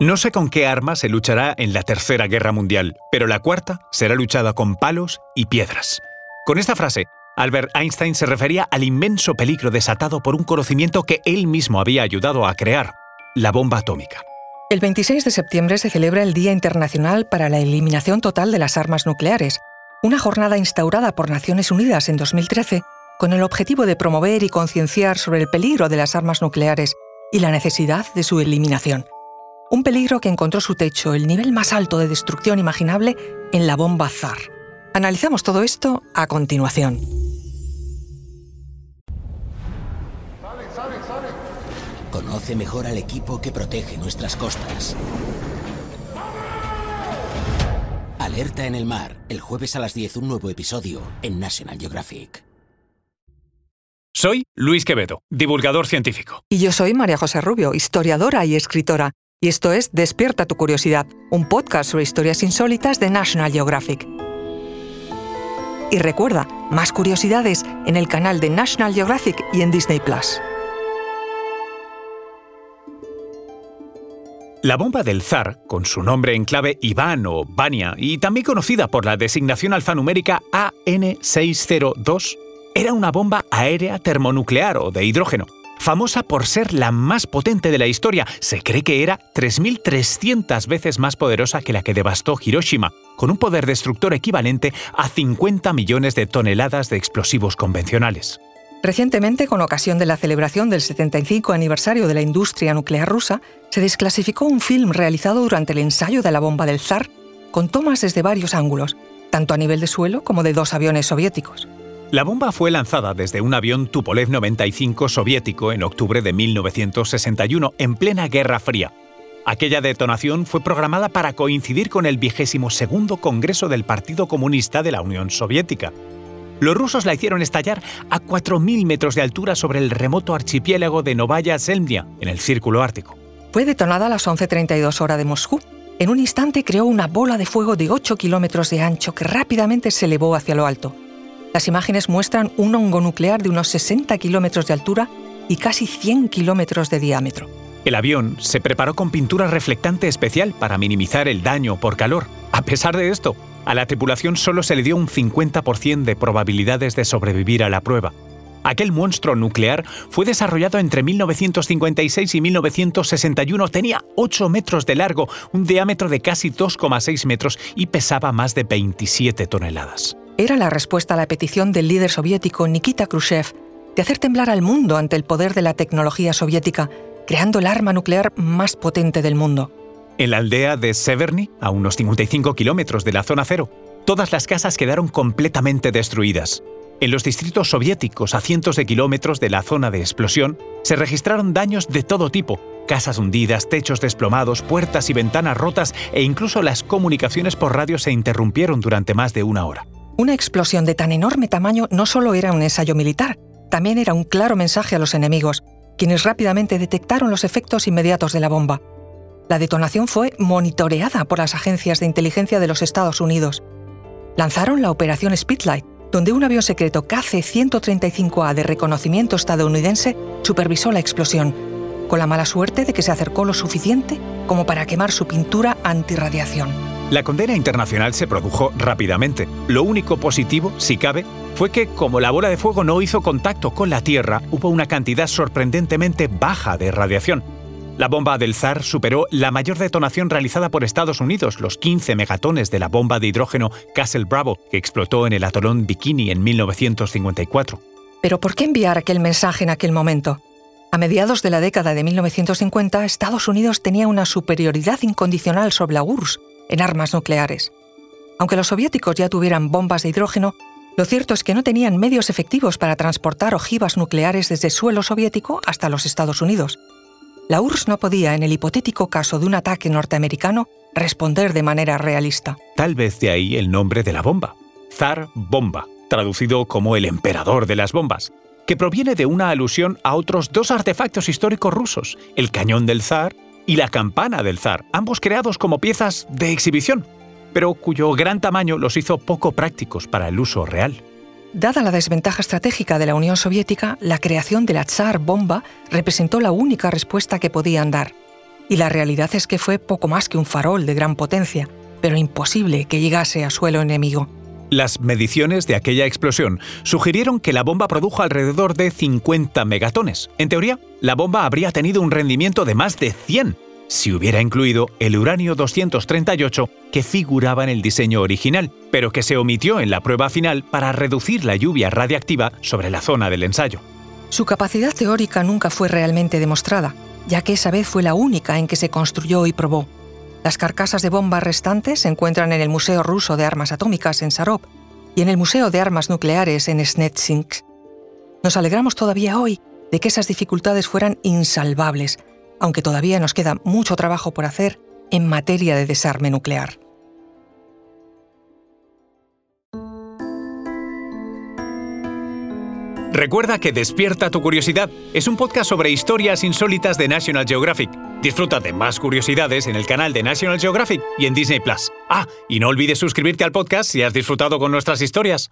No sé con qué arma se luchará en la Tercera Guerra Mundial, pero la cuarta será luchada con palos y piedras. Con esta frase, Albert Einstein se refería al inmenso peligro desatado por un conocimiento que él mismo había ayudado a crear, la bomba atómica. El 26 de septiembre se celebra el Día Internacional para la Eliminación Total de las Armas Nucleares, una jornada instaurada por Naciones Unidas en 2013 con el objetivo de promover y concienciar sobre el peligro de las armas nucleares y la necesidad de su eliminación. Un peligro que encontró su techo, el nivel más alto de destrucción imaginable, en la bomba ZAR. Analizamos todo esto a continuación. Conoce mejor al equipo que protege nuestras costas. Alerta en el mar, el jueves a las 10 un nuevo episodio en National Geographic. Soy Luis Quevedo, divulgador científico. Y yo soy María José Rubio, historiadora y escritora. Y esto es Despierta tu curiosidad, un podcast sobre historias insólitas de National Geographic. Y recuerda, más curiosidades en el canal de National Geographic y en Disney Plus. La bomba del zar, con su nombre en clave Iván o Vania, y también conocida por la designación alfanumérica AN602, era una bomba aérea termonuclear o de hidrógeno, famosa por ser la más potente de la historia. Se cree que era 3.300 veces más poderosa que la que devastó Hiroshima, con un poder destructor equivalente a 50 millones de toneladas de explosivos convencionales. Recientemente, con ocasión de la celebración del 75 aniversario de la industria nuclear rusa, se desclasificó un film realizado durante el ensayo de la bomba del zar, con tomas desde varios ángulos, tanto a nivel de suelo como de dos aviones soviéticos. La bomba fue lanzada desde un avión Tupolev 95 soviético en octubre de 1961, en plena Guerra Fría. Aquella detonación fue programada para coincidir con el vigésimo segundo Congreso del Partido Comunista de la Unión Soviética. Los rusos la hicieron estallar a 4.000 metros de altura sobre el remoto archipiélago de Novaya Zemlya, en el Círculo Ártico. Fue detonada a las 11.32 horas de Moscú. En un instante creó una bola de fuego de 8 kilómetros de ancho que rápidamente se elevó hacia lo alto. Las imágenes muestran un hongo nuclear de unos 60 kilómetros de altura y casi 100 kilómetros de diámetro. El avión se preparó con pintura reflectante especial para minimizar el daño por calor. A pesar de esto, a la tripulación solo se le dio un 50% de probabilidades de sobrevivir a la prueba. Aquel monstruo nuclear fue desarrollado entre 1956 y 1961, tenía 8 metros de largo, un diámetro de casi 2,6 metros y pesaba más de 27 toneladas era la respuesta a la petición del líder soviético Nikita Khrushchev de hacer temblar al mundo ante el poder de la tecnología soviética, creando el arma nuclear más potente del mundo. En la aldea de Severny, a unos 55 kilómetros de la zona cero, todas las casas quedaron completamente destruidas. En los distritos soviéticos, a cientos de kilómetros de la zona de explosión, se registraron daños de todo tipo, casas hundidas, techos desplomados, puertas y ventanas rotas e incluso las comunicaciones por radio se interrumpieron durante más de una hora. Una explosión de tan enorme tamaño no solo era un ensayo militar, también era un claro mensaje a los enemigos, quienes rápidamente detectaron los efectos inmediatos de la bomba. La detonación fue monitoreada por las agencias de inteligencia de los Estados Unidos. Lanzaron la operación Speedlight, donde un avión secreto KC-135A de reconocimiento estadounidense supervisó la explosión, con la mala suerte de que se acercó lo suficiente como para quemar su pintura antirradiación. La condena internacional se produjo rápidamente. Lo único positivo, si cabe, fue que como la bola de fuego no hizo contacto con la Tierra, hubo una cantidad sorprendentemente baja de radiación. La bomba del Zar superó la mayor detonación realizada por Estados Unidos, los 15 megatones de la bomba de hidrógeno Castle Bravo, que explotó en el atolón Bikini en 1954. Pero ¿por qué enviar aquel mensaje en aquel momento? A mediados de la década de 1950, Estados Unidos tenía una superioridad incondicional sobre la URSS en armas nucleares. Aunque los soviéticos ya tuvieran bombas de hidrógeno, lo cierto es que no tenían medios efectivos para transportar ojivas nucleares desde suelo soviético hasta los Estados Unidos. La URSS no podía, en el hipotético caso de un ataque norteamericano, responder de manera realista. Tal vez de ahí el nombre de la bomba, Zar Bomba, traducido como el emperador de las bombas, que proviene de una alusión a otros dos artefactos históricos rusos, el cañón del zar y la campana del zar, ambos creados como piezas de exhibición, pero cuyo gran tamaño los hizo poco prácticos para el uso real. Dada la desventaja estratégica de la Unión Soviética, la creación de la Tsar bomba representó la única respuesta que podían dar. y la realidad es que fue poco más que un farol de gran potencia, pero imposible que llegase a suelo enemigo. Las mediciones de aquella explosión sugirieron que la bomba produjo alrededor de 50 megatones. En teoría, la bomba habría tenido un rendimiento de más de 100 si hubiera incluido el uranio 238 que figuraba en el diseño original, pero que se omitió en la prueba final para reducir la lluvia radiactiva sobre la zona del ensayo. Su capacidad teórica nunca fue realmente demostrada, ya que esa vez fue la única en que se construyó y probó. Las carcasas de bombas restantes se encuentran en el Museo Ruso de Armas Atómicas en Sarov y en el Museo de Armas Nucleares en Snetsinsk. Nos alegramos todavía hoy de que esas dificultades fueran insalvables, aunque todavía nos queda mucho trabajo por hacer en materia de desarme nuclear. Recuerda que Despierta tu Curiosidad es un podcast sobre historias insólitas de National Geographic. Disfruta de más curiosidades en el canal de National Geographic y en Disney Plus. Ah, y no olvides suscribirte al podcast si has disfrutado con nuestras historias.